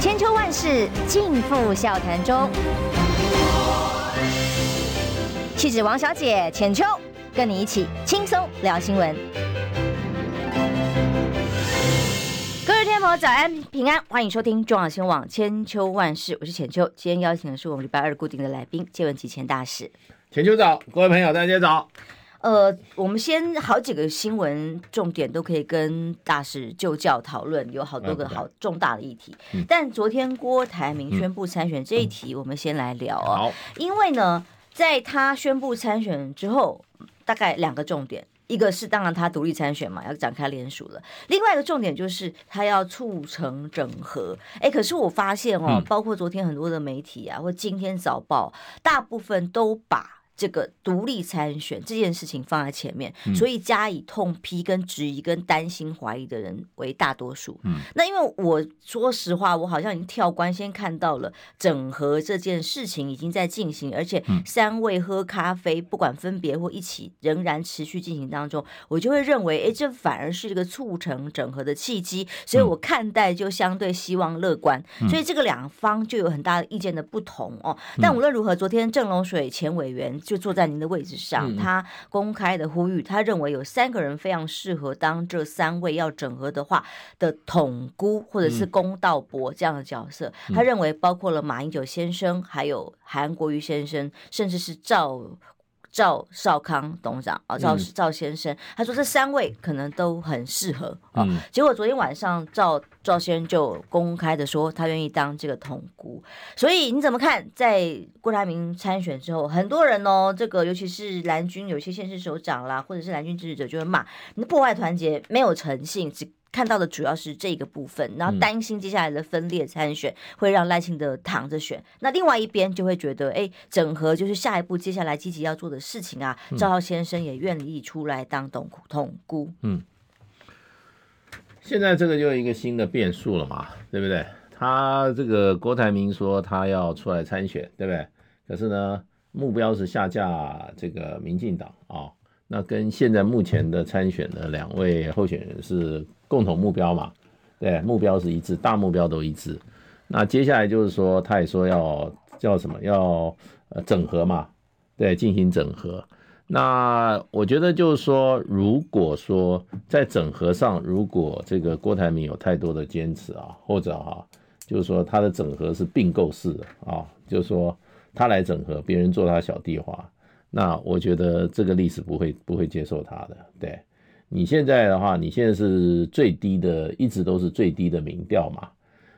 千秋万世尽付笑谈中。气质王小姐浅秋，跟你一起轻松聊新闻。各位听众朋友，早安平安，欢迎收听中广新闻网千秋万世，我是浅秋。今天邀请的是我们礼拜二固定的来宾，借问集前大使。浅秋早，各位朋友大家早。呃，我们先好几个新闻重点都可以跟大使就教讨论，有好多个好重大的议题。嗯、但昨天郭台铭宣布参选这一题，我们先来聊啊。好，因为呢，在他宣布参选之后，大概两个重点，一个是当然他独立参选嘛，要展开联署了；另外一个重点就是他要促成整合。哎，可是我发现哦，包括昨天很多的媒体啊，或今天早报，大部分都把。这个独立参选这件事情放在前面，所以加以痛批、跟质疑、跟担心、怀疑的人为大多数。嗯，那因为我说实话，我好像已经跳关，先看到了整合这件事情已经在进行，而且三位喝咖啡，不管分别或一起，仍然持续进行当中，我就会认为，哎，这反而是一个促成整合的契机，所以我看待就相对希望乐观。所以这个两方就有很大的意见的不同哦。但无论如何，昨天郑龙水前委员。就坐在您的位置上，他公开的呼吁，他认为有三个人非常适合当这三位要整合的话的统姑或者是公道伯这样的角色。他认为包括了马英九先生，还有韩国瑜先生，甚至是赵。赵少康董事长啊，赵赵先生，他说这三位可能都很适合啊。结果昨天晚上赵赵先生就公开的说，他愿意当这个统姑。所以你怎么看？在郭台铭参选之后，很多人哦，这个尤其是蓝军有些县市首长啦，或者是蓝军支持者，就会骂你破坏团结，没有诚信，只。看到的主要是这个部分，然后担心接下来的分裂参选会让赖清德躺着选。那另外一边就会觉得，哎，整合就是下一步接下来积极要做的事情啊。赵浩先生也愿意出来当董统姑。嗯，现在这个就一个新的变数了嘛，对不对？他这个郭台铭说他要出来参选，对不对？可是呢，目标是下架这个民进党啊、哦。那跟现在目前的参选的两位候选人是。共同目标嘛，对，目标是一致，大目标都一致。那接下来就是说，他也说要叫什么，要呃整合嘛，对，进行整合。那我觉得就是说，如果说在整合上，如果这个郭台铭有太多的坚持啊，或者哈、就是说他的整合是并购式的啊，就是说他来整合，别人做他小弟花，那我觉得这个历史不会不会接受他的，对。你现在的话，你现在是最低的，一直都是最低的民调嘛。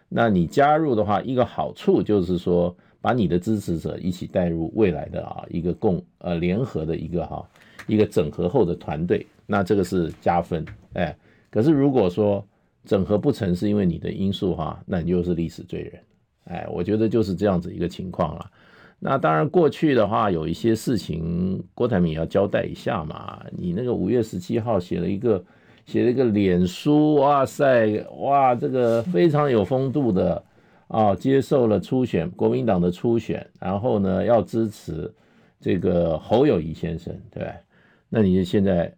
那你加入的话，一个好处就是说，把你的支持者一起带入未来的啊一个共呃联合的一个哈一个整合后的团队，那这个是加分哎。可是如果说整合不成是因为你的因素哈，那你就是历史罪人哎。我觉得就是这样子一个情况了。那当然，过去的话有一些事情，郭台铭要交代一下嘛。你那个五月十七号写了一个，写了一个脸书，哇塞，哇，这个非常有风度的啊，接受了初选，国民党的初选，然后呢要支持这个侯友宜先生，对？那你现在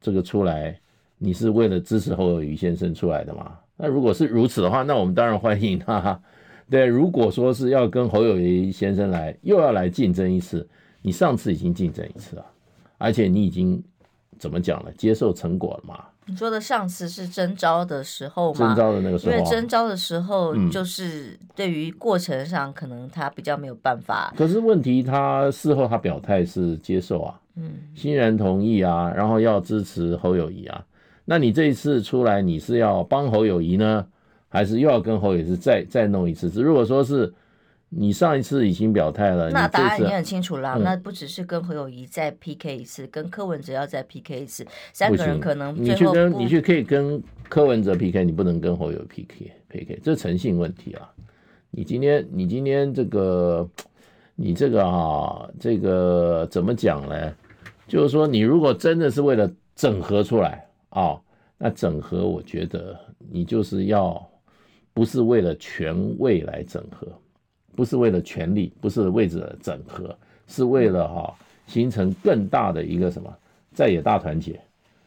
这个出来，你是为了支持侯友宜先生出来的吗？那如果是如此的话，那我们当然欢迎他。对，如果说是要跟侯友谊先生来，又要来竞争一次，你上次已经竞争一次了，而且你已经怎么讲了，接受成果了嘛？你说的上次是征招的时候吗？征招的那个时候，因为征召的时候就是对于过程上可能他比较没有办法。可是问题他事后他表态是接受啊，嗯，欣然同意啊，然后要支持侯友谊啊，那你这一次出来你是要帮侯友谊呢？还是又要跟侯友谊再再弄一次？如果说是你上一次已经表态了，那答案已经很清楚了。嗯、那不只是跟侯友谊再 PK 一次，跟柯文哲要再 PK 一次，三个人可能你去跟你去可以跟柯文哲 PK，你不能跟侯友宜 PK PK，这诚信问题啊！你今天你今天这个你这个啊，这个怎么讲呢？就是说，你如果真的是为了整合出来啊，那整合我觉得你就是要。不是为了权位来整合，不是为了权力，不是为了整合，是为了哈形成更大的一个什么在野大团结，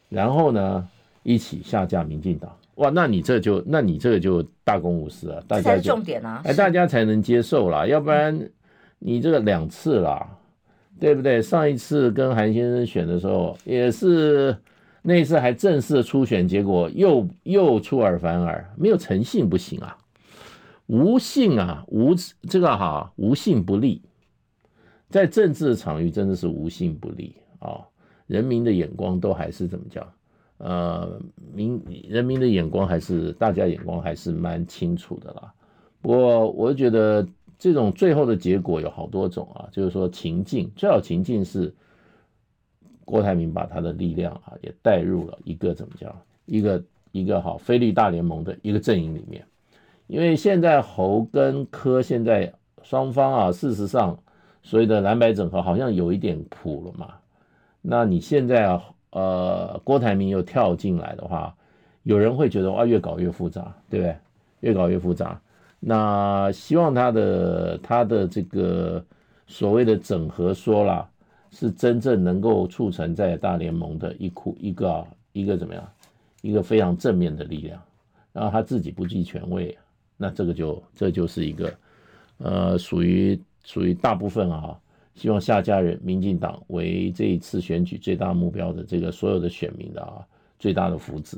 然后呢一起下架民进党哇，那你这就那你这个就大公无私啊，大家这才是重点啊，哎，大家才能接受啦，要不然你这个两次啦，对不对？上一次跟韩先生选的时候也是。那次还正式的初选，结果又又出尔反尔，没有诚信不行啊，无信啊，无这个哈，无信不立，在政治场域真的是无信不立啊，人民的眼光都还是怎么讲？呃，民人民的眼光还是大家眼光还是蛮清楚的啦。不过我觉得这种最后的结果有好多种啊，就是说情境，最好情境是。郭台铭把他的力量啊也带入了一个怎么讲，一个一个好非绿大联盟的一个阵营里面，因为现在侯跟柯现在双方啊，事实上所谓的蓝白整合好像有一点谱了嘛。那你现在啊，呃，郭台铭又跳进来的话，有人会觉得哇，越搞越复杂，对不对？越搞越复杂。那希望他的他的这个所谓的整合说啦。是真正能够促成在大联盟的一股一个、一个怎么样，一个非常正面的力量，然后他自己不计权位，那这个就这就是一个，呃，属于属于大部分啊，希望下家人民进党为这一次选举最大目标的这个所有的选民的啊最大的福祉。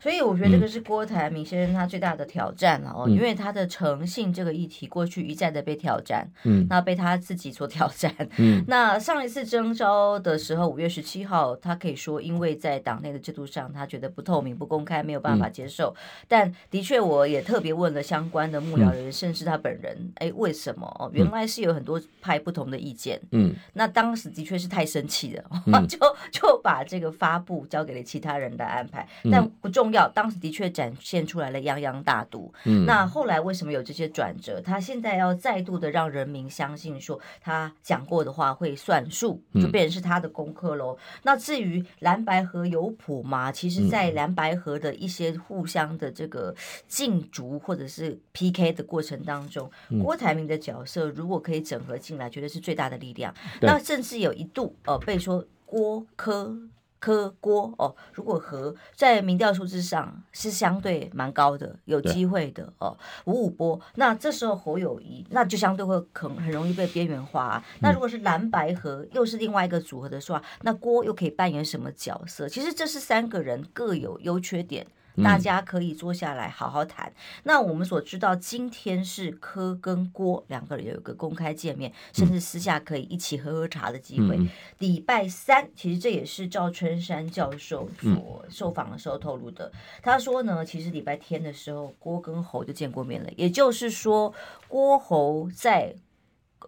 所以我觉得这个是郭台铭先生他最大的挑战了哦，嗯、因为他的诚信这个议题过去一再的被挑战，嗯，那被他自己所挑战，嗯，那上一次征召的时候，五月十七号，他可以说因为在党内的制度上，他觉得不透明、不公开，没有办法接受。嗯、但的确，我也特别问了相关的幕僚人，嗯、甚至他本人，哎，为什么？哦，原来是有很多派不同的意见，嗯，那当时的确是太生气了，嗯、就就把这个发布交给了其他人来安排，但。不重要，当时的确展现出来了泱泱大度。嗯，那后来为什么有这些转折？他现在要再度的让人民相信，说他讲过的话会算数，就变成是他的功课喽。嗯、那至于蓝白河有谱吗？其实，在蓝白河的一些互相的这个竞逐或者是 PK 的过程当中，嗯、郭台铭的角色如果可以整合进来，绝对是最大的力量。那甚至有一度呃被说郭柯。柯郭哦，如果和在民调数字上是相对蛮高的，有机会的哦，五五波，那这时候侯友谊那就相对会很很容易被边缘化啊。那如果是蓝白和又是另外一个组合的话，那郭又可以扮演什么角色？其实这是三个人各有优缺点。大家可以坐下来好好谈。嗯、那我们所知道，今天是柯跟郭两个人有一个公开见面，甚至私下可以一起喝喝茶的机会。礼、嗯、拜三，其实这也是赵春山教授所受访的时候透露的。嗯、他说呢，其实礼拜天的时候，郭跟侯就见过面了。也就是说，郭侯在。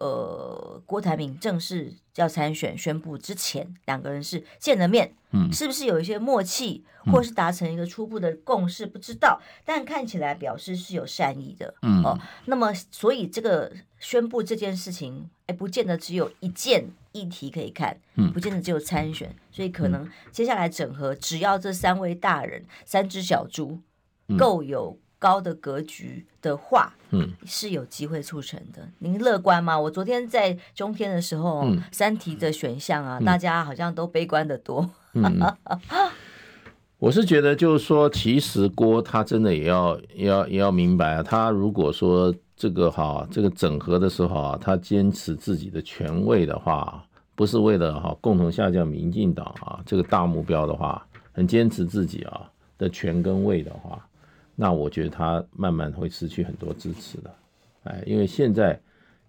呃，郭台铭正式要参选宣布之前，两个人是见了面，嗯，是不是有一些默契，或是达成一个初步的共识？不知道，但看起来表示是有善意的，嗯哦。那么，所以这个宣布这件事情，哎，不见得只有一件议题可以看，嗯，不见得只有参选，所以可能接下来整合，只要这三位大人，三只小猪够有。高的格局的话，嗯，是有机会促成的。您乐观吗？我昨天在中天的时候，嗯、三题的选项啊，嗯、大家好像都悲观的多。嗯、我是觉得，就是说，其实郭他真的也要要也要明白啊，他如果说这个哈这个整合的时候啊，他坚持自己的权位的话，不是为了哈共同下降民进党啊这个大目标的话，很坚持自己啊的权跟位的话。那我觉得他慢慢会失去很多支持的，哎，因为现在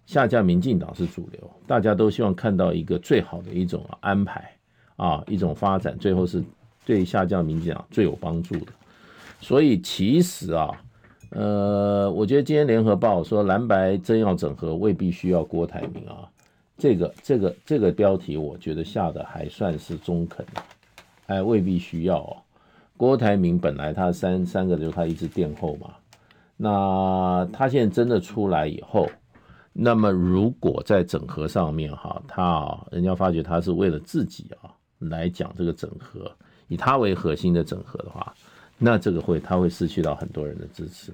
下架民进党是主流，大家都希望看到一个最好的一种安排啊，一种发展，最后是对下架民进党最有帮助的。所以其实啊，呃，我觉得今天联合报说蓝白真要整合，未必需要郭台铭啊，这个这个这个标题，我觉得下的还算是中肯，哎，未必需要哦。郭台铭本来他三三个就他一直垫后嘛，那他现在真的出来以后，那么如果在整合上面哈，他啊，人家发觉他是为了自己啊来讲这个整合，以他为核心的整合的话，那这个会他会失去到很多人的支持，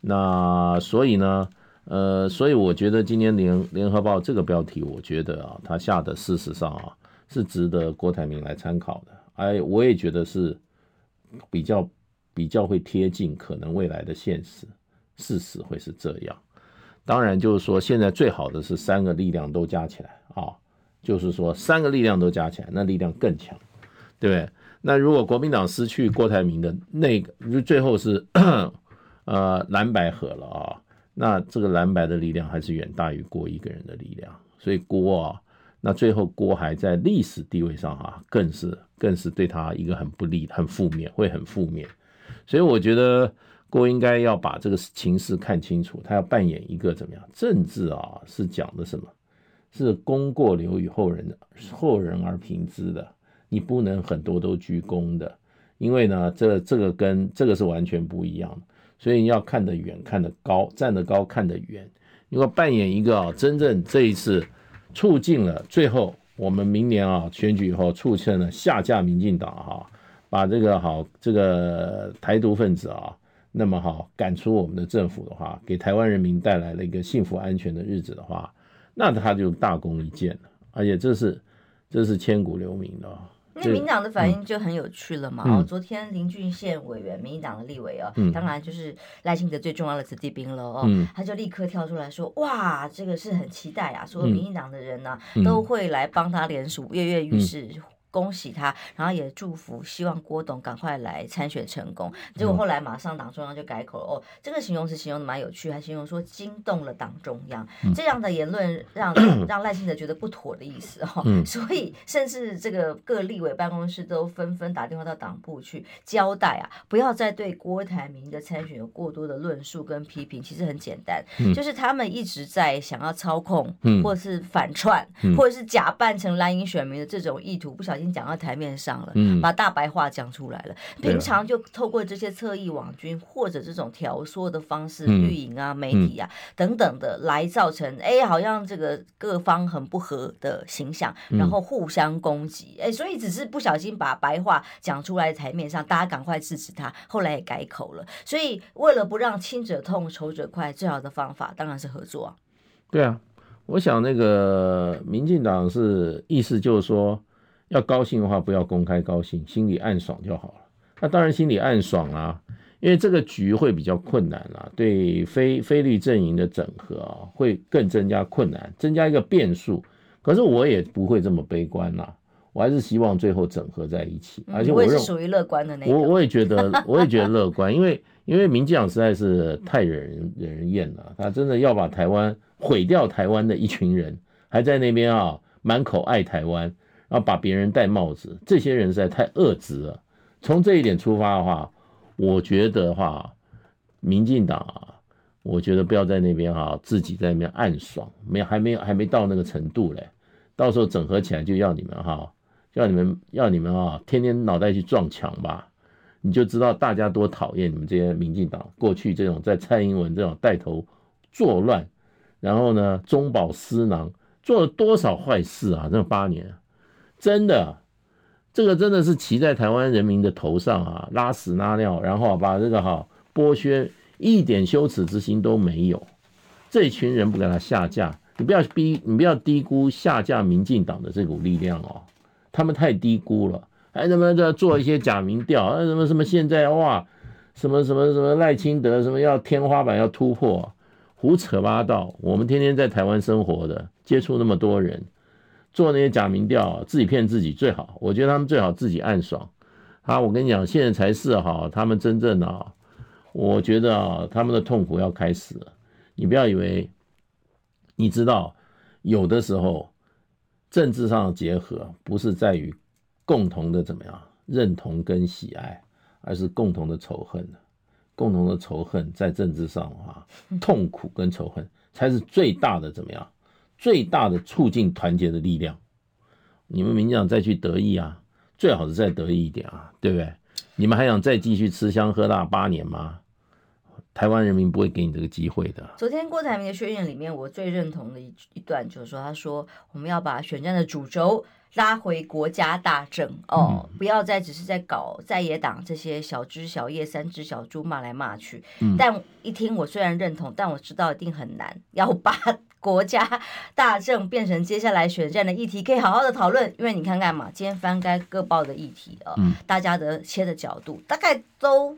那所以呢，呃，所以我觉得今天联联合报这个标题，我觉得啊，他下的事实上啊是值得郭台铭来参考的，哎，我也觉得是。比较比较会贴近可能未来的现实，事实会是这样。当然，就是说现在最好的是三个力量都加起来啊，就是说三个力量都加起来，那力量更强，对不对？那如果国民党失去郭台铭的那个，最后是 呃蓝白合了啊，那这个蓝白的力量还是远大于郭一个人的力量，所以郭啊，那最后郭还在历史地位上哈，更是更是对他一个很不利、很负面，会很负面，所以我觉得。郭应该要把这个情势看清楚，他要扮演一个怎么样？政治啊，是讲的什么？是功过留与后人的，后人而评之的。你不能很多都居功的，因为呢，这这个跟这个是完全不一样的。所以你要看得远，看得高，站得高，看得远。你要扮演一个啊，真正这一次促进了最后我们明年啊选举以后促成了下架民进党哈，把这个好这个台独分子啊。那么好，赶出我们的政府的话，给台湾人民带来了一个幸福安全的日子的话，那他就大功一件了。而且这是这是千古留名的。那民党的反应就很有趣了嘛。嗯、哦，昨天林俊宪委员，民进党的立委哦，嗯、当然就是赖清德最重要的子弟兵了哦，嗯、他就立刻跳出来说：“哇，这个是很期待啊，所有民进党的人呢、都会来帮他联署，跃跃欲试。嗯”恭喜他，然后也祝福，希望郭董赶快来参选成功。结果后来马上党中央就改口了，哦，这个形容词形容的蛮有趣，还形容说惊动了党中央。这样的言论让 让赖清德觉得不妥的意思哦，所以甚至这个各立委办公室都纷纷打电话到党部去交代啊，不要再对郭台铭的参选有过多的论述跟批评。其实很简单，就是他们一直在想要操控，或者是反串，或者是假扮成蓝营选民的这种意图，不小心。已经讲到台面上了，嗯，把大白话讲出来了。平常就透过这些侧翼网军或者这种挑唆的方式，绿营啊、媒体啊等等的，来造成哎，好像这个各方很不合的形象，然后互相攻击。哎，所以只是不小心把白话讲出来台面上，大家赶快制止他。后来也改口了。所以为了不让亲者痛，仇者快，最好的方法当然是合作啊。对啊，我想那个民进党是意思就是说。要高兴的话，不要公开高兴，心里暗爽就好了。那当然心里暗爽啊，因为这个局会比较困难啦，对非非律阵营的整合啊，会更增加困难，增加一个变数。可是我也不会这么悲观啦，我还是希望最后整合在一起。而且我认为属于乐观的那个。我我也觉得，我也觉得乐观，因为因为民进党实在是太惹人惹人厌了，他真的要把台湾毁掉台湾的一群人，还在那边啊满口爱台湾。要把别人戴帽子，这些人实在太恶质了。从这一点出发的话，我觉得话，民进党啊，我觉得不要在那边哈，自己在那边暗爽，没还没有还没到那个程度嘞。到时候整合起来就要你们哈，要你们要你们啊，天天脑袋去撞墙吧，你就知道大家多讨厌你们这些民进党过去这种在蔡英文这种带头作乱，然后呢中饱私囊，做了多少坏事啊？这八年。真的，这个真的是骑在台湾人民的头上啊，拉屎拉尿，然后把这个哈剥削，一点羞耻之心都没有。这群人不给他下架，你不要逼，你不要低估下架民进党的这股力量哦，他们太低估了。还什么在做一些假民调啊，什么什么现在哇，什么什么什么赖清德什么要天花板要突破，胡扯八道。我们天天在台湾生活的，接触那么多人。做那些假民调，自己骗自己最好。我觉得他们最好自己暗爽。啊，我跟你讲，现在才是哈，他们真正的，我觉得啊，他们的痛苦要开始了。你不要以为，你知道，有的时候政治上的结合不是在于共同的怎么样认同跟喜爱，而是共同的仇恨。共同的仇恨在政治上啊，痛苦跟仇恨才是最大的怎么样？最大的促进团结的力量，你们民进党再去得意啊，最好是再得意一点啊，对不对？你们还想再继续吃香喝辣八年吗？台湾人民不会给你这个机会的。昨天郭台铭的宣言里面，我最认同的一一段就是说，他说我们要把选战的主轴拉回国家大政哦，嗯、不要再只是在搞在野党这些小枝小叶、三只小猪骂来骂去。嗯、但一听我虽然认同，但我知道一定很难，要把。国家大政变成接下来选战的议题，可以好好的讨论。因为你看看嘛，今天翻开各报的议题啊，嗯、大家的切的角度大概都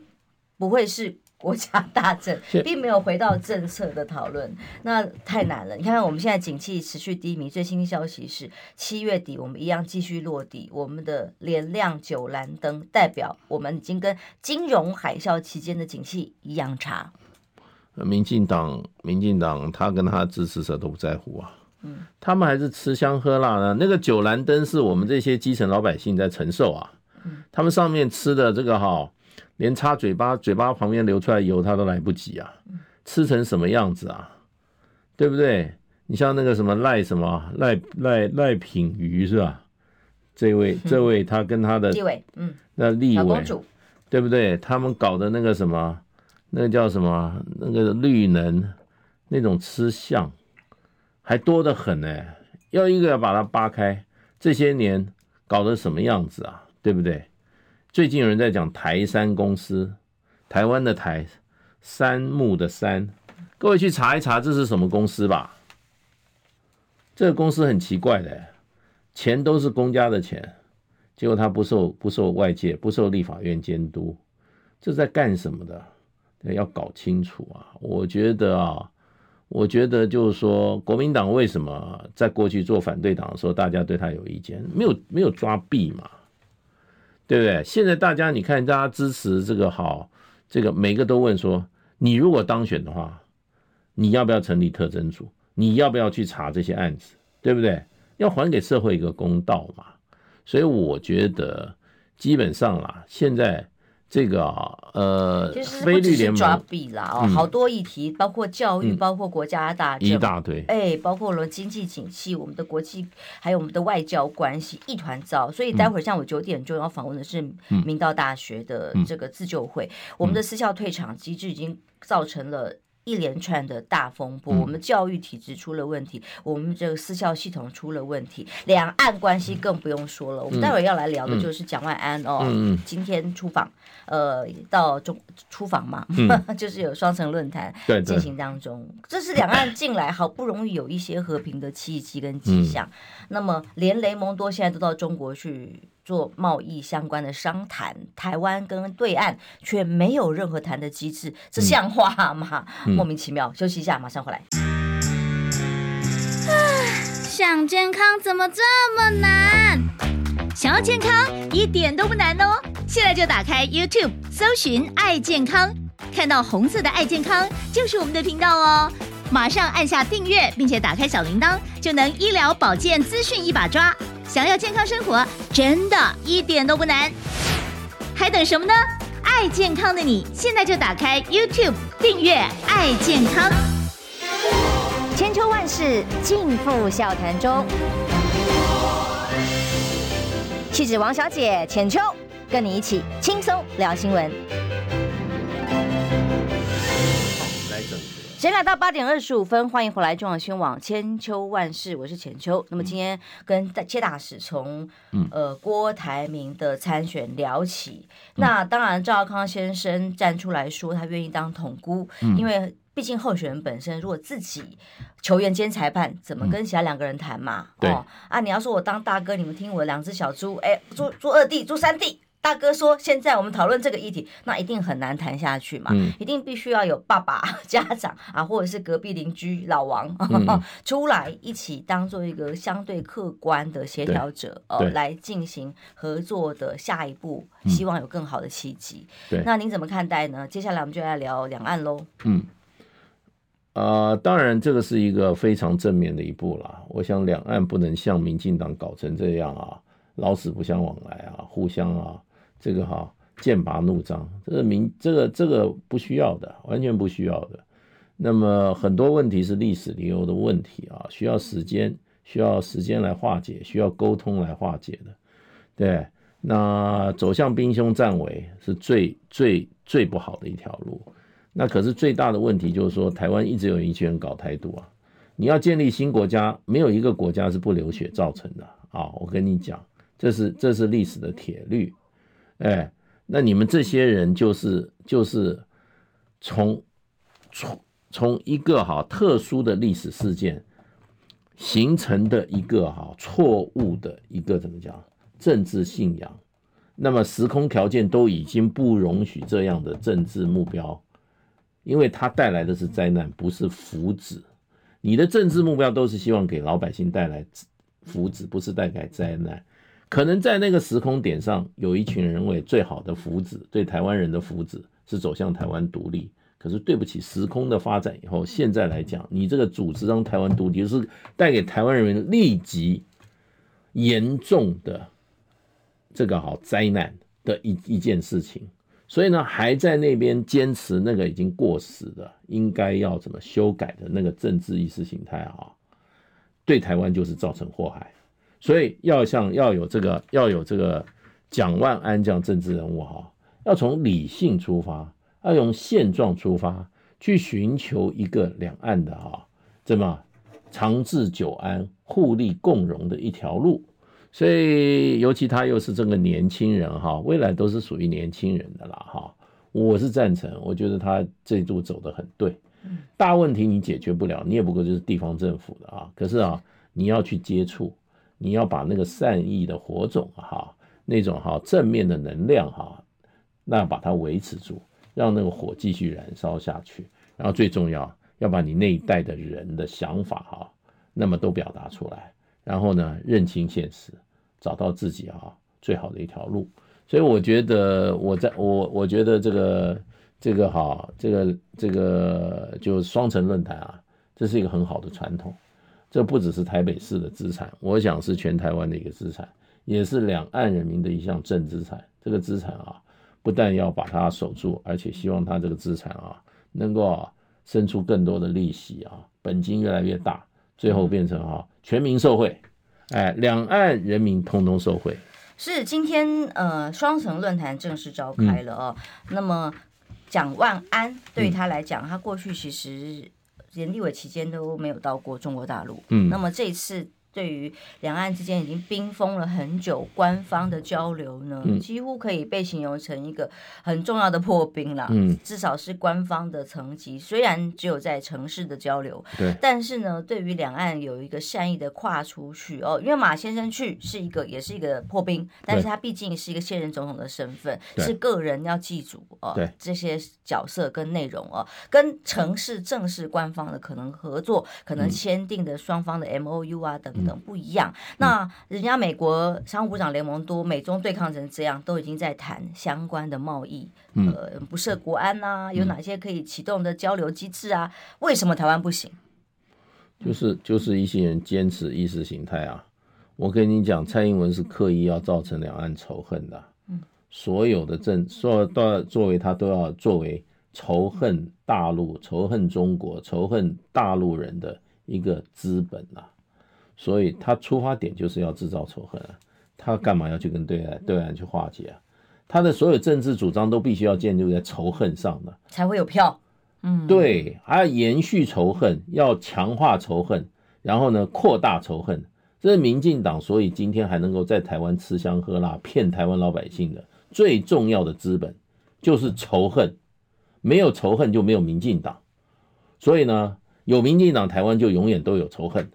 不会是。国家大政并没有回到政策的讨论，那太难了。你看看我们现在景气持续低迷，最新消息是七月底我们一样继续落底，我们的连亮九蓝灯，代表我们已经跟金融海啸期间的景气一样差。民进党，民进党他跟他支持者都不在乎啊，嗯，他们还是吃香喝辣呢。那个九蓝灯是我们这些基层老百姓在承受啊，嗯，他们上面吃的这个哈。连擦嘴巴，嘴巴旁边流出来油，他都来不及啊！吃成什么样子啊？对不对？你像那个什么赖什么赖赖赖品瑜是吧？这位 这位他跟他的立委，嗯，那立委，对不对？他们搞的那个什么，那个叫什么？那个绿能那种吃相还多得很呢，要一个要把它扒开，这些年搞得什么样子啊？对不对？最近有人在讲台山公司，台湾的台，山木的山，各位去查一查这是什么公司吧。这个公司很奇怪的，钱都是公家的钱，结果他不受不受外界不受立法院监督，这在干什么的？要搞清楚啊！我觉得啊，我觉得就是说，国民党为什么在过去做反对党的时候，大家对他有意见，没有没有抓弊嘛？对不对？现在大家你看，大家支持这个好，这个每个都问说，你如果当选的话，你要不要成立特侦组？你要不要去查这些案子？对不对？要还给社会一个公道嘛。所以我觉得基本上啦，现在。这个啊，呃，其实不只是抓笔啦，哦，好多议题，包括教育，包括国家大政，一大堆，哎，包括了经济景气，我们的国际，还有我们的外交关系，一团糟。所以待会儿像我九点钟要访问的是明道大学的这个自救会，我们的私校退场机制已经造成了。一连串的大风波，我们教育体制出了问题，嗯、我们这个私校系统出了问题，两岸关系更不用说了。嗯、我们待会儿要来聊的就是蒋万安哦，嗯、今天出访，呃，到中出访嘛，嗯、就是有双城论坛进行当中，这是两岸近来好不容易有一些和平的契机跟迹象。嗯、那么，连雷蒙多现在都到中国去。做贸易相关的商谈，台湾跟对岸却没有任何谈的机制，这像话吗？嗯、莫名其妙。休息一下，马上回来。想健康怎么这么难？想要健康一点都不难哦！现在就打开 YouTube，搜寻“爱健康”，看到红色的“爱健康”就是我们的频道哦。马上按下订阅，并且打开小铃铛，就能医疗保健资讯一把抓。想要健康生活，真的一点都不难，还等什么呢？爱健康的你，现在就打开 YouTube 订阅“爱健康”。千秋万世尽付笑谈中，气质王小姐浅秋，跟你一起轻松聊新闻。现在来到八点二十五分，欢迎回来中广新闻网千秋万世，我是浅秋。那么今天跟切大使从、嗯、呃郭台铭的参选聊起。嗯、那当然赵少康先生站出来说他愿意当统姑，嗯、因为毕竟候选人本身如果自己球员兼裁判，怎么跟其他两个人谈嘛？嗯、哦，啊，你要说我当大哥，你们听我两只小猪，哎，猪猪二弟，猪三弟。大哥说：“现在我们讨论这个议题，那一定很难谈下去嘛，嗯、一定必须要有爸爸、家长啊，或者是隔壁邻居老王、嗯、出来一起当做一个相对客观的协调者，呃，来进行合作的下一步，希望有更好的契机。对，那您怎么看待呢？接下来我们就来聊两岸喽。嗯，呃，当然这个是一个非常正面的一步啦。我想两岸不能像民进党搞成这样啊，老死不相往来啊，互相啊。”这个哈剑拔弩张，这个明这个这个不需要的，完全不需要的。那么很多问题是历史遗留的问题啊，需要时间，需要时间来化解，需要沟通来化解的。对，那走向兵凶战危是最最最不好的一条路。那可是最大的问题就是说，台湾一直有一群人搞台独啊。你要建立新国家，没有一个国家是不流血造成的啊！我跟你讲，这是这是历史的铁律。哎，那你们这些人就是就是从从从一个哈特殊的历史事件形成的一个哈错误的一个怎么讲政治信仰，那么时空条件都已经不容许这样的政治目标，因为它带来的是灾难，不是福祉。你的政治目标都是希望给老百姓带来福祉，不是带来灾难。可能在那个时空点上，有一群人为最好的福祉，对台湾人的福祉是走向台湾独立。可是对不起，时空的发展以后，现在来讲，你这个组织让台湾独立，就是带给台湾人民立即严重的这个好灾难的一一件事情。所以呢，还在那边坚持那个已经过时的，应该要怎么修改的那个政治意识形态啊，对台湾就是造成祸害。所以要像要有这个要有这个蒋万安这样政治人物哈，要从理性出发。要用现状出发，去寻求一个两岸的哈，这么长治久安、互利共荣的一条路。所以，尤其他又是这个年轻人哈，未来都是属于年轻人的啦哈。我是赞成，我觉得他这一路走得很对。大问题你解决不了，你也不过就是地方政府的啊。可是啊，你要去接触，你要把那个善意的火种哈，那种哈正面的能量哈，那把它维持住。让那个火继续燃烧下去，然后最重要要把你那一代的人的想法哈，那么都表达出来，然后呢，认清现实，找到自己哈最好的一条路。所以我觉得我在我我觉得这个这个哈这个这个就双城论坛啊，这是一个很好的传统。这不只是台北市的资产，我想是全台湾的一个资产，也是两岸人民的一项正资产。这个资产啊。不但要把它守住，而且希望它这个资产啊，能够啊生出更多的利息啊，本金越来越大，最后变成啊全民受惠，哎，两岸人民通通受惠。是今天呃双城论坛正式召开了哦。嗯、那么蒋万安对于他来讲，嗯、他过去其实连立委期间都没有到过中国大陆。嗯，那么这一次。对于两岸之间已经冰封了很久，官方的交流呢，嗯、几乎可以被形容成一个很重要的破冰了。嗯，至少是官方的层级，虽然只有在城市的交流，对，但是呢，对于两岸有一个善意的跨出去哦，因为马先生去是一个，也是一个破冰，但是他毕竟是一个现任总统的身份，是个人要记住哦，对这些角色跟内容哦，跟城市正式官方的可能合作，可能签订的双方的 MOU 啊等。等不一样，那人家美国商务部长联盟多，美中对抗成这样，都已经在谈相关的贸易，呃，不设国安呐，有哪些可以启动的交流机制啊？为什么台湾不行？就是就是一些人坚持意识形态啊！我跟你讲，蔡英文是刻意要造成两岸仇恨的，嗯，所有的政，所有都要作为他都要作为仇恨大陆、仇恨中国、仇恨大陆人的一个资本啊。所以他出发点就是要制造仇恨啊！他干嘛要去跟对岸对岸去化解啊？他的所有政治主张都必须要建立在仇恨上的，才会有票。嗯，对，还要延续仇恨，要强化仇恨，然后呢，扩大仇恨。这是民进党所以今天还能够在台湾吃香喝辣，骗台湾老百姓的最重要的资本就是仇恨。没有仇恨就没有民进党，所以呢，有民进党，台湾就永远都有仇恨。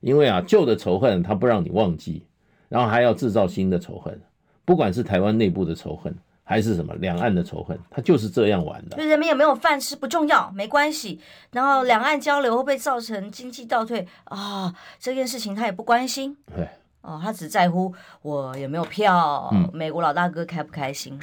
因为啊，旧的仇恨他不让你忘记，然后还要制造新的仇恨，不管是台湾内部的仇恨，还是什么两岸的仇恨，他就是这样玩的。就人民有没有饭吃不重要，没关系。然后两岸交流会不会造成经济倒退啊、哦？这件事情他也不关心。对，哦，他只在乎我有没有票，嗯、美国老大哥开不开心。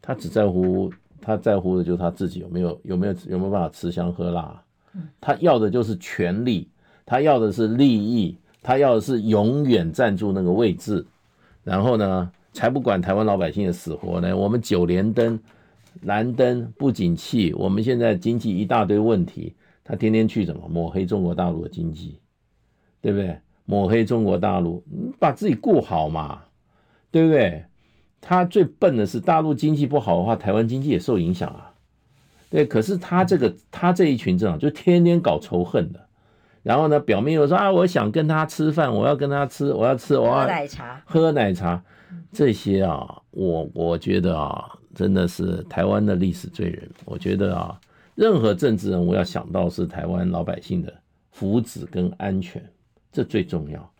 他只在乎，他在乎的就是他自己有没有有没有有没有办法吃香喝辣。嗯、他要的就是权力。他要的是利益，他要的是永远站住那个位置，然后呢，才不管台湾老百姓的死活呢。我们九连灯、蓝灯不景气，我们现在经济一大堆问题，他天天去怎么抹黑中国大陆的经济，对不对？抹黑中国大陆，你把自己顾好嘛，对不对？他最笨的是大陆经济不好的话，台湾经济也受影响啊。对，可是他这个他这一群人啊，就天天搞仇恨的。然后呢，表面又说啊，我想跟他吃饭，我要跟他吃，我要吃，我要喝奶茶，喝奶茶，这些啊，我我觉得啊，真的是台湾的历史罪人。我觉得啊，任何政治人物要想到是台湾老百姓的福祉跟安全，这最重要，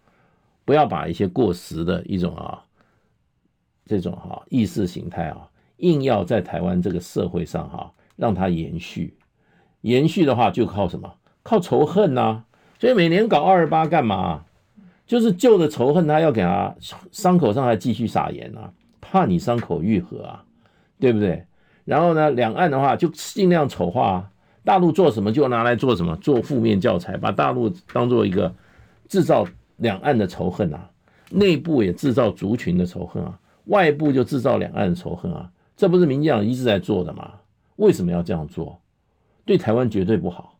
不要把一些过时的一种啊，这种哈意识形态啊，硬要在台湾这个社会上哈让它延续，延续的话就靠什么？靠仇恨呐、啊！所以每年搞二二八干嘛？就是旧的仇恨，他要给他伤口上还继续撒盐啊，怕你伤口愈合啊，对不对？然后呢，两岸的话就尽量丑化，大陆做什么就拿来做什么，做负面教材，把大陆当做一个制造两岸的仇恨啊，内部也制造族群的仇恨啊，外部就制造两岸的仇恨啊，这不是民进党一直在做的吗？为什么要这样做？对台湾绝对不好，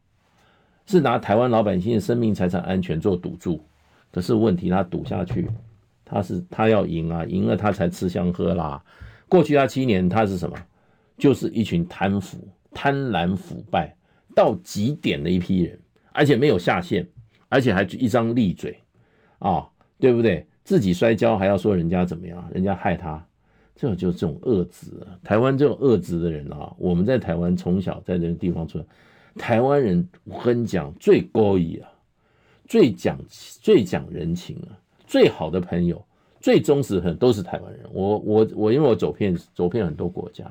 是拿台湾老百姓的生命财产安全做赌注。可是问题，他赌下去，他是他要赢啊，赢了他才吃香喝辣。过去他七年，他是什么？就是一群贪腐、贪婪、腐败到极点的一批人，而且没有下限，而且还一张利嘴啊，对不对？自己摔跤还要说人家怎么样，人家害他，这就是这种恶质。台湾这种恶质的人啊，我们在台湾从小在这个地方出来，台湾人我跟你讲最高义啊。最讲最讲人情啊，最好的朋友，最忠实的都是台湾人。我我我，因为我走遍走遍很多国家，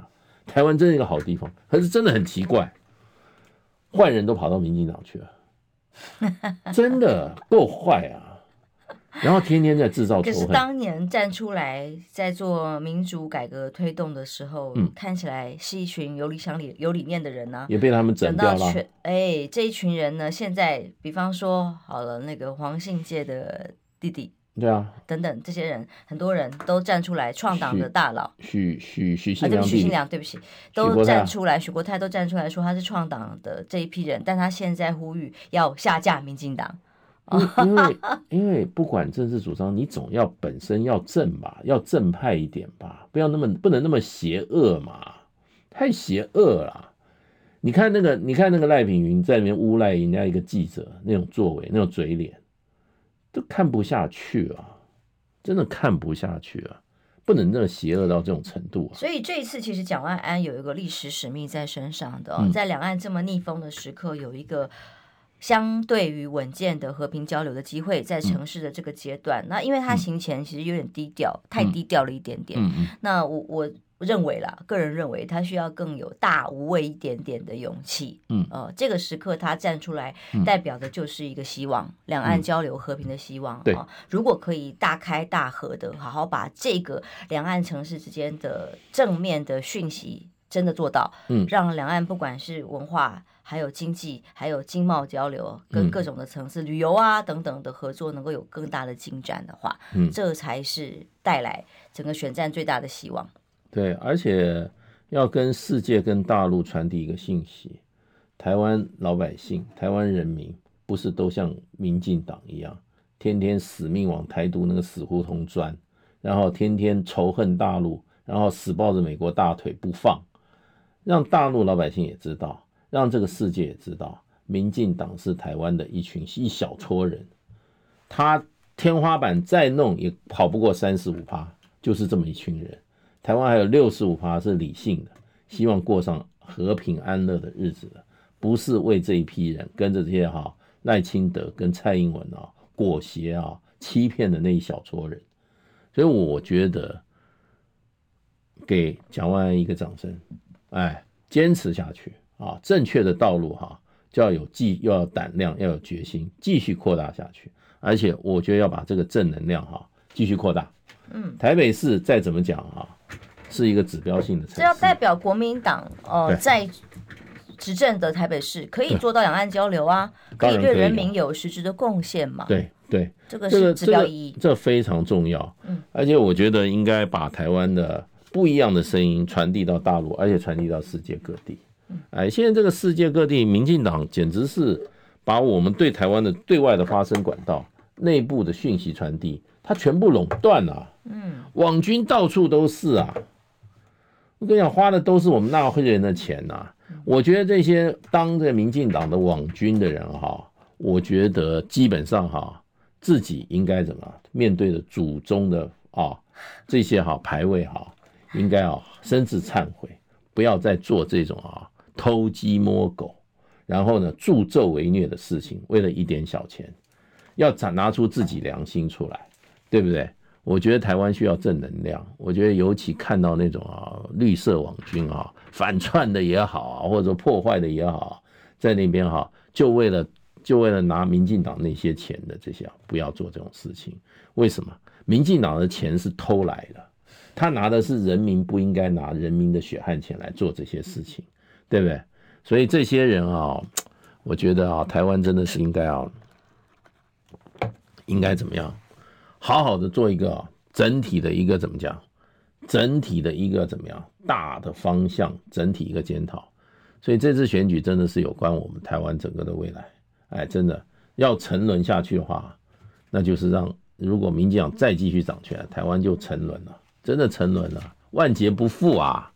台湾真是一个好地方。可是真的很奇怪，坏人都跑到民进党去了，真的够坏啊！然后天天在制造仇恨。可是当年站出来在做民主改革推动的时候，嗯、看起来是一群有理想理有理念的人呢、啊，也被他们整掉了。哎，这一群人呢，现在比方说好了，那个黄信介的弟弟，对啊，等等这些人，很多人都站出来创党的大佬，许许许信良，许信良，对不起，都站出来，许国泰都站出来说他是创党的这一批人，但他现在呼吁要下架民进党。因为因为不管政治主张，你总要本身要正吧，要正派一点吧，不要那么不能那么邪恶嘛，太邪恶了。你看那个，你看那个赖品妤在里面诬赖人家一个记者那种作为，那种嘴脸，都看不下去啊，真的看不下去啊，不能那么邪恶到这种程度啊。所以这一次其实蒋万安有一个历史使命在身上的，哦，在两岸这么逆风的时刻，有一个。相对于稳健的和平交流的机会，在城市的这个阶段，嗯、那因为他行前其实有点低调，嗯、太低调了一点点。那我我认为啦，个人认为他需要更有大无畏一点点的勇气。嗯，呃，这个时刻他站出来，代表的就是一个希望，嗯、两岸交流和平的希望。对、如果可以大开大合的，好好把这个两岸城市之间的正面的讯息真的做到，嗯，让两岸不管是文化。还有经济，还有经贸交流，跟各种的层次、嗯、旅游啊等等的合作，能够有更大的进展的话，嗯，这才是带来整个选战最大的希望。对，而且要跟世界、跟大陆传递一个信息：台湾老百姓、台湾人民不是都像民进党一样，天天死命往台独那个死胡同钻，然后天天仇恨大陆，然后死抱着美国大腿不放，让大陆老百姓也知道。让这个世界也知道，民进党是台湾的一群一小撮人，他天花板再弄也跑不过三十五趴，就是这么一群人。台湾还有六十五趴是理性的，希望过上和平安乐的日子的，不是为这一批人跟着这些哈赖清德跟蔡英文啊裹挟啊欺骗的那一小撮人。所以我觉得给蒋万安一个掌声，哎，坚持下去。啊，正确的道路哈，就要有继，要有胆量，要有决心，继续扩大下去。而且我觉得要把这个正能量哈继续扩大。嗯，台北市再怎么讲哈，是一个指标性的城市。这要代表国民党呃在执政的台北市可以做到两岸交流啊，可以对人民有实质的贡献嘛？对对，这个是指标意义，这非常重要。嗯，而且我觉得应该把台湾的不一样的声音传递到大陆，而且传递到世界各地。哎，现在这个世界各地，民进党简直是把我们对台湾的对外的发声管道、内部的讯息传递，它全部垄断了。嗯，网军到处都是啊。我跟你讲，花的都是我们纳税人的钱呐。我觉得这些当着民进党的网军的人哈，我觉得基本上哈，自己应该怎么面对的祖宗的啊这些哈牌位哈，应该啊深自忏悔，不要再做这种啊。偷鸡摸狗，然后呢，助纣为虐的事情，为了一点小钱，要展拿出自己良心出来，对不对？我觉得台湾需要正能量。我觉得尤其看到那种啊绿色网军啊反串的也好啊，或者破坏的也好，在那边哈，就为了就为了拿民进党那些钱的这些，不要做这种事情。为什么？民进党的钱是偷来的，他拿的是人民不应该拿人民的血汗钱来做这些事情，对不对？所以这些人啊，我觉得啊，台湾真的是应该要。应该怎么样？好好的做一个整体的一个怎么讲？整体的一个怎么样？大的方向，整体一个检讨。所以这次选举真的是有关我们台湾整个的未来。哎，真的要沉沦下去的话，那就是让如果民进党再继续掌权，台湾就沉沦了，真的沉沦了，万劫不复啊！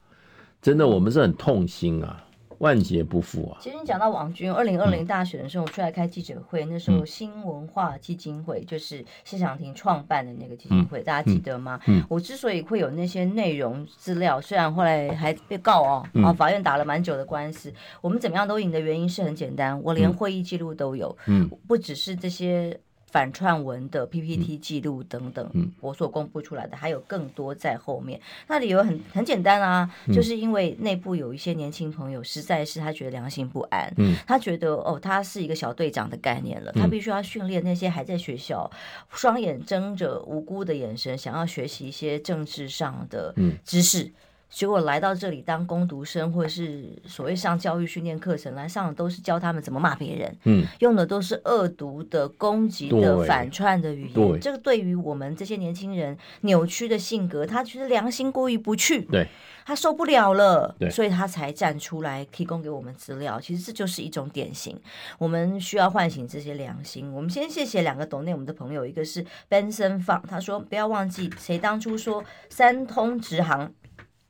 真的，我们是很痛心啊。万劫不复啊！其实你讲到王军，二零二零大选的时候，我出来开记者会，嗯、那时候新文化基金会就是谢长廷创办的那个基金会，嗯、大家记得吗？嗯、我之所以会有那些内容资料，虽然后来还被告哦，啊，法院打了蛮久的官司，嗯、我们怎么样都赢的原因是很简单，我连会议记录都有，嗯，不只是这些。反串文的 PPT 记录等等，我所公布出来的还有更多在后面。那理由很很简单啊，就是因为内部有一些年轻朋友实在是他觉得良心不安，他觉得哦，他是一个小队长的概念了，他必须要训练那些还在学校双眼睁着无辜的眼神，想要学习一些政治上的知识。结果来到这里当工读生，或者是所谓上教育训练课程来上的，都是教他们怎么骂别人，嗯，用的都是恶毒的、攻击的、反串的语言。对这个对于我们这些年轻人扭曲的性格，他觉得良心过意不去，对，他受不了了，对所以他才站出来提供给我们资料。其实这就是一种典型，我们需要唤醒这些良心。我们先谢谢两个懂内我们的朋友，一个是 Benson 放，他说不要忘记谁当初说三通直航。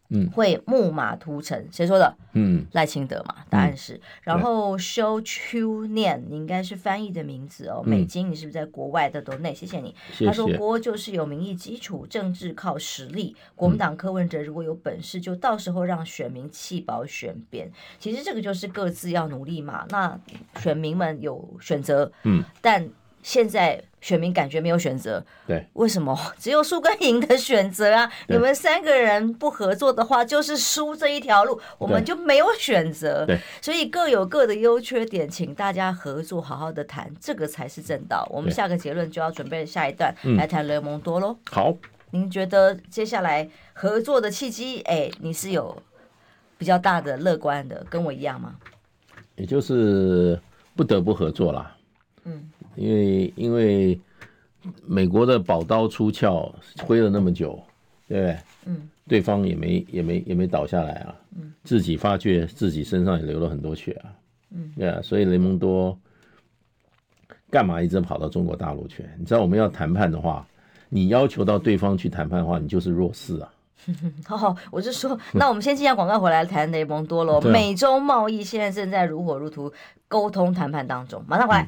嗯，会木马屠城，谁说的？嗯，赖清德嘛，答案是。嗯、然后 Show Chu 念，你应该是翻译的名字哦。嗯、美金，你是不是在国外的都内？谢谢你。谢谢。他说国就是有民意基础，政治靠实力。国民党柯文哲如果有本事，就到时候让选民弃保选边。其实这个就是各自要努力嘛。那选民们有选择，嗯，但。现在选民感觉没有选择，对，为什么只有输跟赢的选择啊？你们三个人不合作的话，就是输这一条路，我们就没有选择。对，所以各有各的优缺点，请大家合作，好好的谈，这个才是正道。我们下个结论就要准备下一段来谈雷蒙多喽。好，您觉得接下来合作的契机，哎，你是有比较大的乐观的，跟我一样吗？也就是不得不合作啦。嗯。因为因为美国的宝刀出鞘挥了那么久，对不对？嗯，对方也没也没也没倒下来啊。嗯，自己发觉自己身上也流了很多血啊。嗯，对啊，所以雷蒙多干嘛一直跑到中国大陆去？你知道我们要谈判的话，你要求到对方去谈判的话，你就是弱势啊。好 好，我是说，那我们先进下广告回来谈雷蒙多喽。美洲贸易现在正在如火如荼沟通谈判当中，马上回来。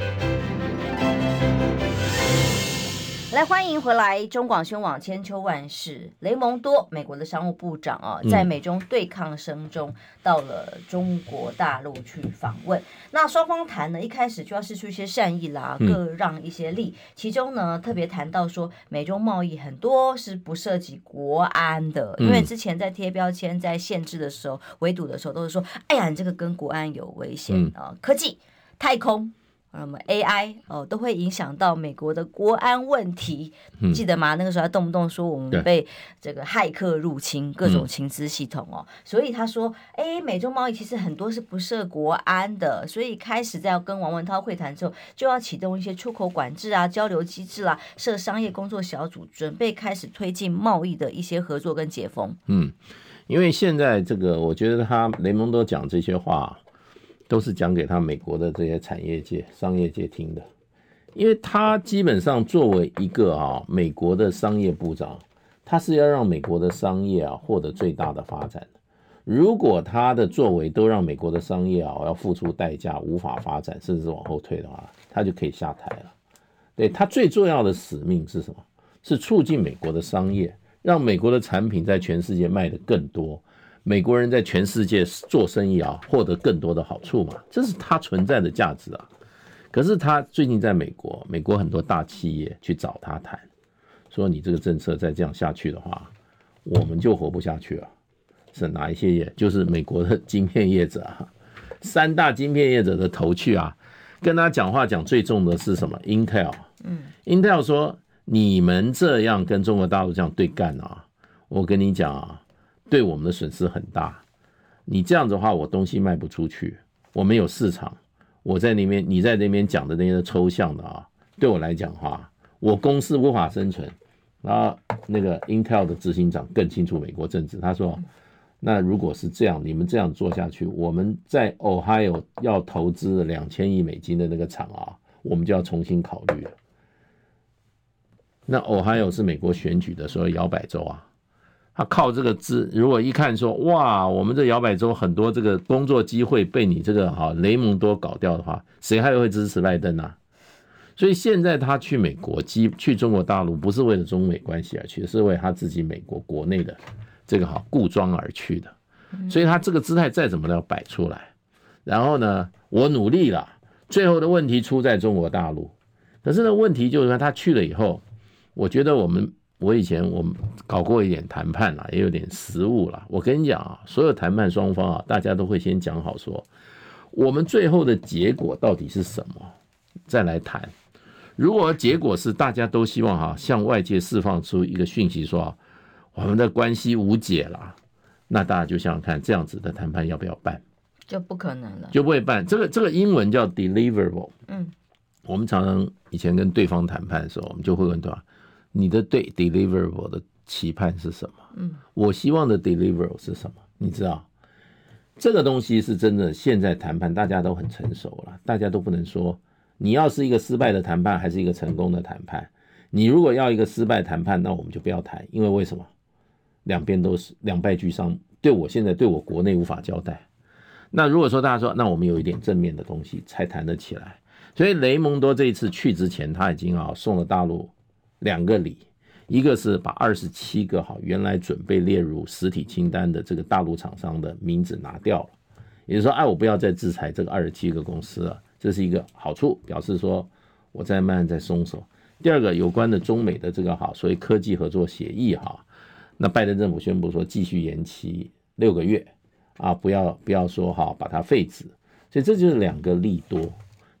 来，欢迎回来！中广宣网千秋万世，雷蒙多，美国的商务部长啊，在美中对抗声中到了中国大陆去访问。嗯、那双方谈呢，一开始就要释出一些善意啦，各让一些利。嗯、其中呢，特别谈到说，美中贸易很多是不涉及国安的，嗯、因为之前在贴标签、在限制的时候、围堵的时候，都是说，哎呀，你这个跟国安有危险啊，嗯、科技、太空。那么 AI 哦，都会影响到美国的国安问题，嗯、记得吗？那个时候还动不动说我们被这个骇客入侵，各种情资系统哦。嗯、所以他说，哎，美中贸易其实很多是不涉国安的，所以开始在要跟王文涛会谈之后，就要启动一些出口管制啊、交流机制啦、啊，设商业工作小组，准备开始推进贸易的一些合作跟解封。嗯。因为现在这个，我觉得他雷蒙多讲这些话，都是讲给他美国的这些产业界、商业界听的。因为他基本上作为一个啊美国的商业部长，他是要让美国的商业啊获得最大的发展的。如果他的作为都让美国的商业啊要付出代价，无法发展，甚至往后退的话，他就可以下台了。对，他最重要的使命是什么？是促进美国的商业。让美国的产品在全世界卖得更多，美国人在全世界做生意啊，获得更多的好处嘛，这是他存在的价值啊。可是他最近在美国，美国很多大企业去找他谈，说你这个政策再这样下去的话，我们就活不下去了。是哪一些业？就是美国的晶片业者啊，三大晶片业者的头去啊，跟他讲话讲最重的是什么？Intel，嗯，Intel 说。你们这样跟中国大陆这样对干啊，我跟你讲啊，对我们的损失很大。你这样子的话，我东西卖不出去，我没有市场。我在那边，你在那边讲的那些抽象的啊，对我来讲哈，我公司无法生存。然后那个 Intel 的执行长更清楚美国政治，他说：“那如果是这样，你们这样做下去，我们在 Ohio 要投资两千亿美金的那个厂啊，我们就要重新考虑了。”那 Ohio 是美国选举的时候摇摆州啊，他靠这个资，如果一看说哇，我们这摇摆州很多这个工作机会被你这个哈雷蒙多搞掉的话，谁还会支持拜登呢？所以现在他去美国，基去中国大陆不是为了中美关系而去，是为他自己美国国内的这个哈固装而去的。所以他这个姿态再怎么都要摆出来。然后呢，我努力了，最后的问题出在中国大陆。可是呢，问题就是说他去了以后。我觉得我们，我以前我们搞过一点谈判啦，也有点实务啦。我跟你讲啊，所有谈判双方啊，大家都会先讲好说，我们最后的结果到底是什么，再来谈。如果结果是大家都希望哈，向外界释放出一个讯息说，我们的关系无解了，那大家就想想看，这样子的谈判要不要办？就不可能了，就不会办。这个这个英文叫 deliverable。嗯，我们常常以前跟对方谈判的时候，我们就会问对吧？你的对 deliverable 的期盼是什么？嗯，我希望的 deliverable 是什么？你知道，这个东西是真的。现在谈判大家都很成熟了，大家都不能说你要是一个失败的谈判，还是一个成功的谈判。你如果要一个失败谈判，那我们就不要谈，因为为什么？两边都是两败俱伤，对我现在对我国内无法交代。那如果说大家说，那我们有一点正面的东西才谈得起来。所以雷蒙多这一次去之前，他已经啊送了大陆。两个理，一个是把二十七个哈原来准备列入实体清单的这个大陆厂商的名字拿掉了，也就是说，哎，我不要再制裁这个二十七个公司了，这是一个好处，表示说我在慢慢在松手。第二个，有关的中美的这个哈所谓科技合作协议哈，那拜登政府宣布说继续延期六个月啊，不要不要说哈把它废止，所以这就是两个利多，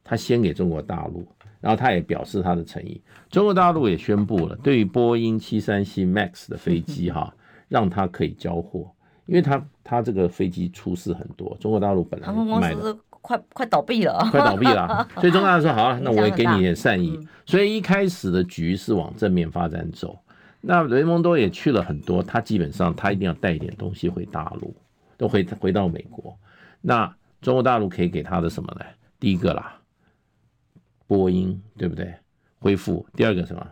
他先给中国大陆。然后他也表示他的诚意，中国大陆也宣布了，对于波音七三七 MAX 的飞机哈，让他可以交货，因为他他这个飞机出事很多，中国大陆本来卖的快快倒闭了，快倒闭了，所以中国大陆说好了，那我也给你一点善意，所以一开始的局是往正面发展走。那雷蒙多也去了很多，他基本上他一定要带一点东西回大陆，都回回到美国。那中国大陆可以给他的什么呢？第一个啦。波音对不对？恢复第二个什么？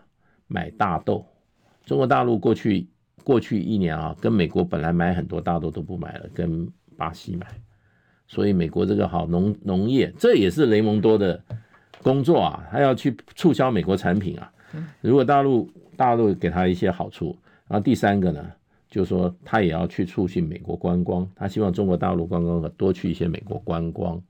买大豆。中国大陆过去过去一年啊，跟美国本来买很多大豆都不买了，跟巴西买。所以美国这个好农农业，这也是雷蒙多的工作啊，他要去促销美国产品啊。如果大陆大陆给他一些好处，然后第三个呢，就是说他也要去促进美国观光，他希望中国大陆观光客多去一些美国观光。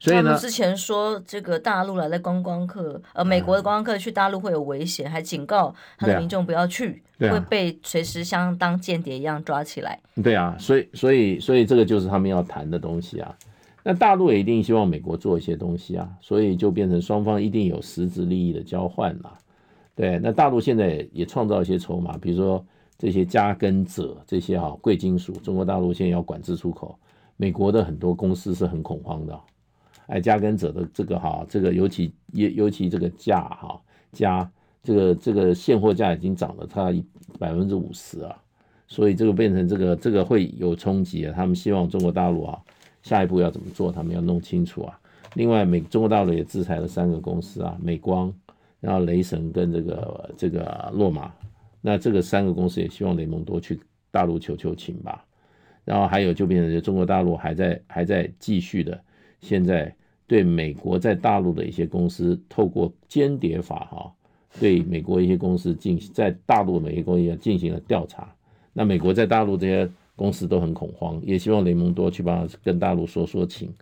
所以呢，他们之前说这个大陆来的观光客，呃，美国的观光客去大陆会有危险，还警告他的民众不要去，会被随时像当间谍一样抓起来。对啊，所以所以所以这个就是他们要谈的东西啊。那大陆也一定希望美国做一些东西啊，所以就变成双方一定有实质利益的交换了。对，那大陆现在也创造一些筹码，比如说这些加根者这些哈贵金属，中国大陆现在要管制出口，美国的很多公司是很恐慌的。哎，加工鍺的这个哈，这个尤其尤尤其这个价哈，加这个这个现货价已经涨了它百分之五十啊，所以这个变成这个这个会有冲击啊。他们希望中国大陆啊，下一步要怎么做，他们要弄清楚啊。另外，美中国大陆也制裁了三个公司啊，美光，然后雷神跟这个这个洛马。那这个三个公司也希望雷蒙多去大陆求求情吧。然后还有就变成中国大陆还在还在继续的，现在对美国在大陆的一些公司透过间谍法哈，对美国一些公司进行在大陆的一些公司进行了调查。那美国在大陆这些公司都很恐慌，也希望雷蒙多去帮他跟大陆说说情。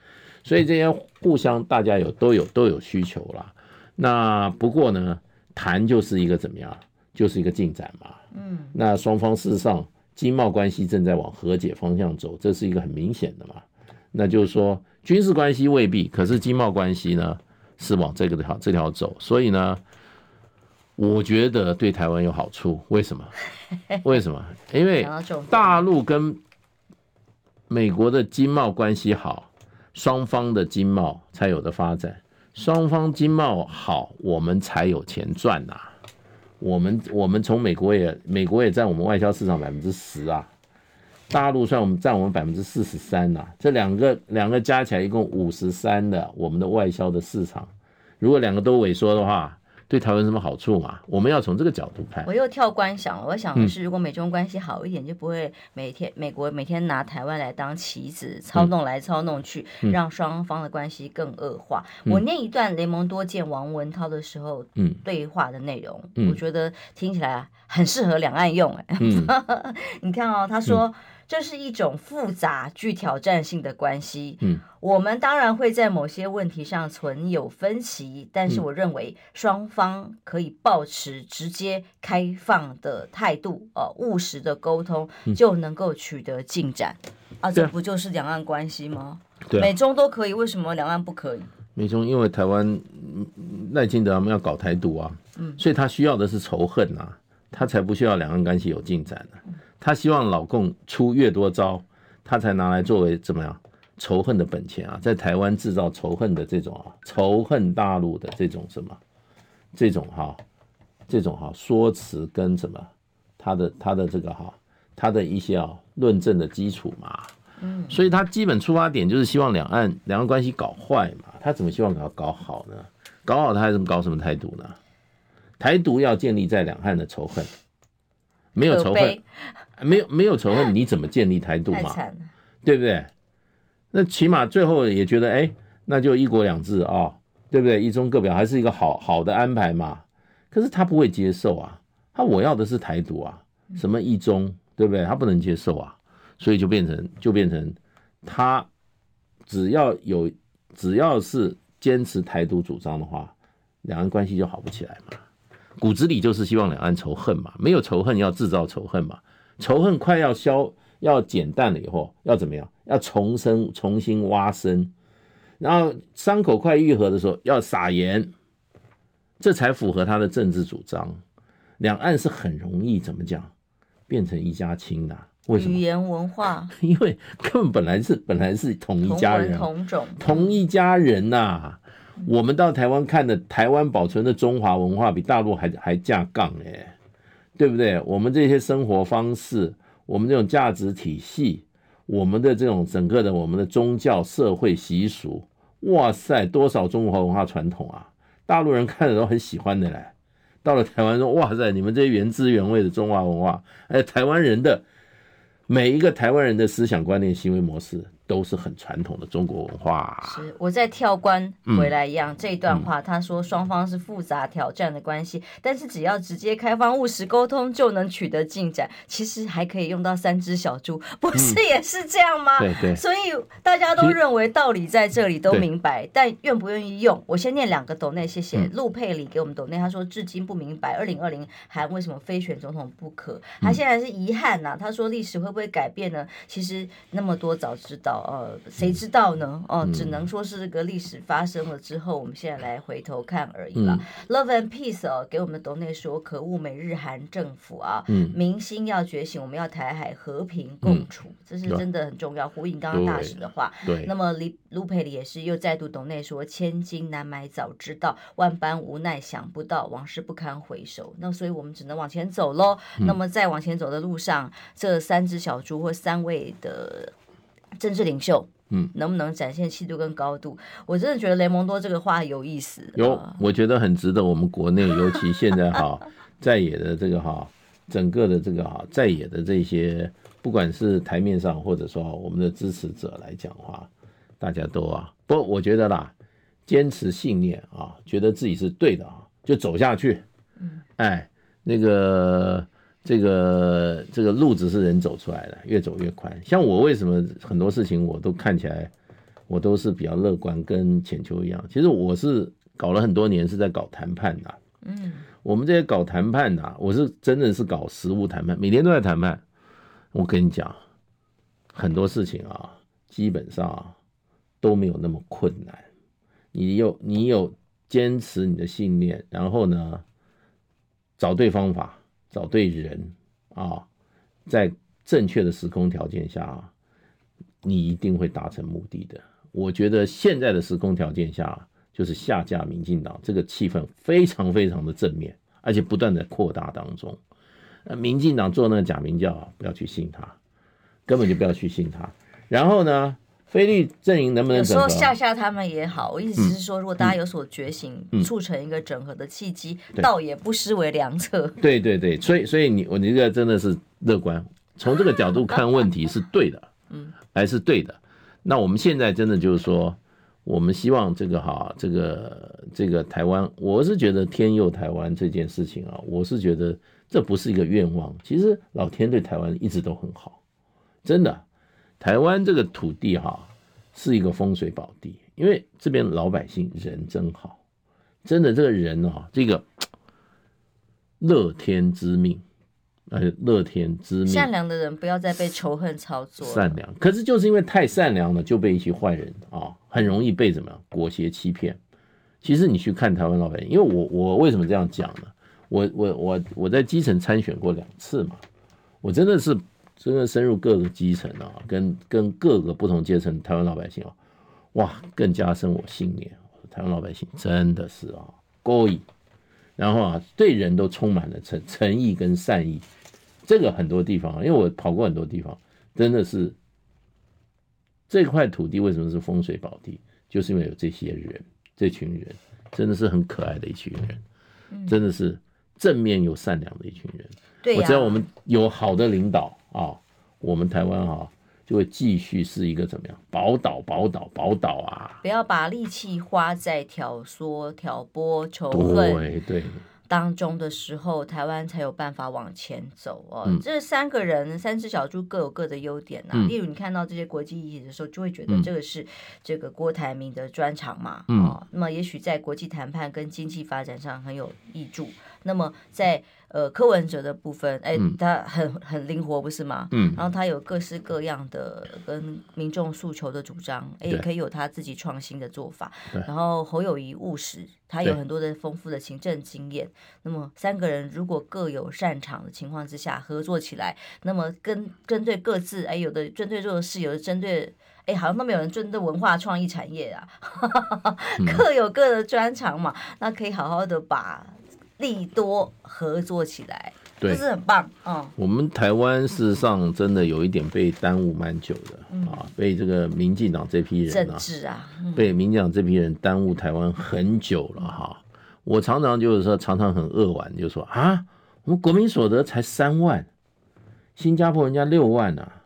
所以这些互相大家有都有都有需求啦。那不过呢，谈就是一个怎么样，就是一个进展嘛。嗯，那双方事实上。经贸关系正在往和解方向走，这是一个很明显的嘛。那就是说，军事关系未必，可是经贸关系呢是往这个条这条走。所以呢，我觉得对台湾有好处。为什么？为什么？因为大陆跟美国的经贸关系好，双方的经贸才有的发展。双方经贸好，我们才有钱赚呐、啊。我们我们从美国也美国也占我们外销市场百分之十啊，大陆算我们占我们百分之四十三呐，这两个两个加起来一共五十三的我们的外销的市场，如果两个都萎缩的话。对台湾什么好处嘛？我们要从这个角度看。我又跳关想了，我想的是，如果美中关系好一点，嗯、就不会每天美国每天拿台湾来当棋子操弄来操弄去，嗯、让双方的关系更恶化。嗯、我念一段雷蒙多见王文涛的时候，嗯，对话的内容，嗯、我觉得听起来很适合两岸用。哎，嗯、你看哦，他说。嗯这是一种复杂、具挑战性的关系。嗯，我们当然会在某些问题上存有分歧，但是我认为双方可以保持直接、开放的态度，呃，务实的沟通，就能够取得进展。嗯、啊，这不就是两岸关系吗？对、啊，美中都可以，为什么两岸不可以？美中因为台湾赖清德他们要搞台独啊，嗯，所以他需要的是仇恨呐、啊，他才不需要两岸关系有进展呢、啊。他希望老共出越多招，他才拿来作为怎么样？仇恨的本钱啊，在台湾制造仇恨的这种啊，仇恨大陆的这种什么，这种哈，这种哈说辞跟什么，他的他的这个哈，他的一些啊论证的基础嘛，嗯，所以他基本出发点就是希望两岸两岸关系搞坏嘛，他怎么希望搞搞好呢？搞好他还怎么搞什么台独呢？台独要建立在两岸的仇恨，没有仇恨。没有没有仇恨，你怎么建立台独嘛？对不对？那起码最后也觉得，哎，那就一国两制啊、哦，对不对？一中各表还是一个好好的安排嘛。可是他不会接受啊，他我要的是台独啊，什么一中，对不对？他不能接受啊，所以就变成就变成他只要有只要是坚持台独主张的话，两岸关系就好不起来嘛。骨子里就是希望两岸仇恨嘛，没有仇恨要制造仇恨嘛。仇恨快要消、要减淡了以后，要怎么样？要重生、重新挖深，然后伤口快愈合的时候，要撒盐，这才符合他的政治主张。两岸是很容易怎么讲，变成一家亲的、啊？为什么？语言文化，因为根本本来是本来是同一家人，同同种，同一家人呐、啊。我们到台湾看的台湾保存的中华文化，比大陆还还架杠哎。对不对？我们这些生活方式，我们这种价值体系，我们的这种整个的我们的宗教社会习俗，哇塞，多少中华文化传统啊！大陆人看着都很喜欢的嘞。到了台湾说，哇塞，你们这些原汁原味的中华文化，哎，台湾人的每一个台湾人的思想观念、行为模式。都是很传统的中国文化。是我在跳关回来一样，嗯、这一段话，他说双方是复杂挑战的关系，嗯、但是只要直接开放务实沟通就能取得进展。其实还可以用到三只小猪，不是也是这样吗？嗯、对对。所以大家都认为道理在这里都明白，但愿不愿意用？我先念两个斗内，谢谢陆、嗯、佩里给我们斗内，他说至今不明白二零二零韩为什么非选总统不可？他现在是遗憾呐、啊，他说历史会不会改变呢？其实那么多早知道。了，呃，谁知道呢？哦、呃，只能说是这个历史发生了之后，我们现在来回头看而已了。嗯、Love and Peace 哦，给我们的斗内说，可恶美日韩政府啊，嗯、明星要觉醒，我们要台海和平共处，嗯、这是真的很重要。呼应刚刚大使的话，对。那么李卢佩里也是又再度董内说，千金难买早知道，万般无奈想不到，往事不堪回首。那所以我们只能往前走喽。嗯、那么在往前走的路上，这三只小猪或三位的。政治领袖，嗯，能不能展现气度跟高度？我真的觉得雷蒙多这个话有意思。有，我觉得很值得我们国内，尤其现在哈 在野的这个哈，整个的这个哈在野的这些，不管是台面上或者说我们的支持者来讲的话，大家都啊，不，我觉得啦，坚持信念啊，觉得自己是对的啊，就走下去。嗯，哎，那个。这个这个路子是人走出来的，越走越宽。像我为什么很多事情我都看起来，我都是比较乐观，跟浅秋一样。其实我是搞了很多年是在搞谈判的。嗯，我们这些搞谈判的，我是真的是搞实物谈判，每天都在谈判。我跟你讲，很多事情啊，基本上都没有那么困难。你有你有坚持你的信念，然后呢，找对方法。找对人啊，在正确的时空条件下，你一定会达成目的的。我觉得现在的时空条件下，就是下架民进党，这个气氛非常非常的正面，而且不断的扩大当中。民进党做那个假民调，不要去信他，根本就不要去信他。然后呢？菲律阵营能不能整合？有时候吓吓他们也好。我意思是说，如果大家有所觉醒，嗯、促成一个整合的契机，嗯、倒也不失为良策。对对对，所以所以你我你这个真的是乐观，从这个角度看问题是对的，嗯，还是对的。那我们现在真的就是说，我们希望这个哈，这个这个台湾，我是觉得天佑台湾这件事情啊，我是觉得这不是一个愿望。其实老天对台湾一直都很好，真的。台湾这个土地哈，是一个风水宝地，因为这边老百姓人真好，真的这个人啊，这个乐天之命，呃，乐天之命，善良的人不要再被仇恨操作。善良，可是就是因为太善良了，就被一些坏人啊，很容易被怎么样裹挟欺骗。其实你去看台湾老百姓，因为我我为什么这样讲呢？我我我我在基层参选过两次嘛，我真的是。真的深入各个基层啊，跟跟各个不同阶层台湾老百姓啊，哇，更加深我信念。台湾老百姓真的是啊，勾引，然后啊，对人都充满了诚诚意跟善意。这个很多地方啊，因为我跑过很多地方，真的是这块土地为什么是风水宝地，就是因为有这些人，这群人真的是很可爱的一群人，真的是正面又善良的一群人。我只要我们有好的领导啊，我们台湾啊就会继续是一个怎么样宝岛？宝岛，宝岛啊！不要把力气花在挑唆、挑拨、仇恨对对当中的时候，台湾才有办法往前走哦。嗯、这三个人，三只小猪各有各的优点呐、啊。嗯、例如，你看到这些国际议题的时候，就会觉得这个是这个郭台铭的专长嘛。嗯、哦，那么也许在国际谈判跟经济发展上很有益处。那么在呃，柯文哲的部分，哎，他很很灵活，不是吗？嗯，然后他有各式各样的跟民众诉求的主张，哎，也可以有他自己创新的做法。对然后侯友谊务实，他有很多的丰富的行政经验。那么三个人如果各有擅长的情况之下合作起来，那么跟针对各自，哎，有的针对弱势，有的针对，哎，好像都没有人针对文化创意产业啊，各有各的专长嘛，那可以好好的把。利多合作起来，对，这是很棒。嗯，我们台湾事实上真的有一点被耽误蛮久的、嗯、啊，被这个民进党这批人啊，政治啊，嗯、被民进党这批人耽误台湾很久了哈。我常常就是说，常常很扼腕，就说啊，我们国民所得才三万，新加坡人家六万啊。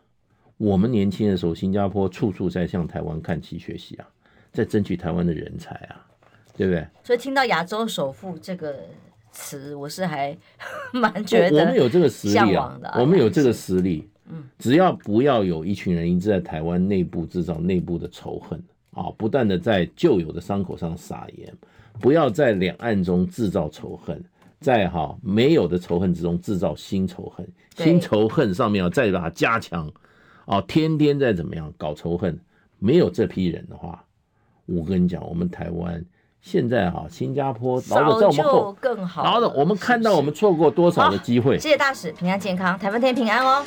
我们年轻的时候，新加坡处处在向台湾看齐学习啊，在争取台湾的人才啊，对不对？所以听到亚洲首富这个。词我是还 蛮觉得，我们有这个实力啊，我们有这个实力，嗯，只要不要有一群人一直在台湾内部制造内部的仇恨啊，不断的在旧有的伤口上撒盐，不要在两岸中制造仇恨，在哈没有的仇恨之中制造新仇恨，新仇恨上面要再把它加强啊，天天在怎么样搞仇恨，没有这批人的话，我跟你讲，我们台湾现在哈，新加坡老的在我们后更好，老的我们看到我们错过多少的机会。谢谢大使，平安健康，台风天平安哦。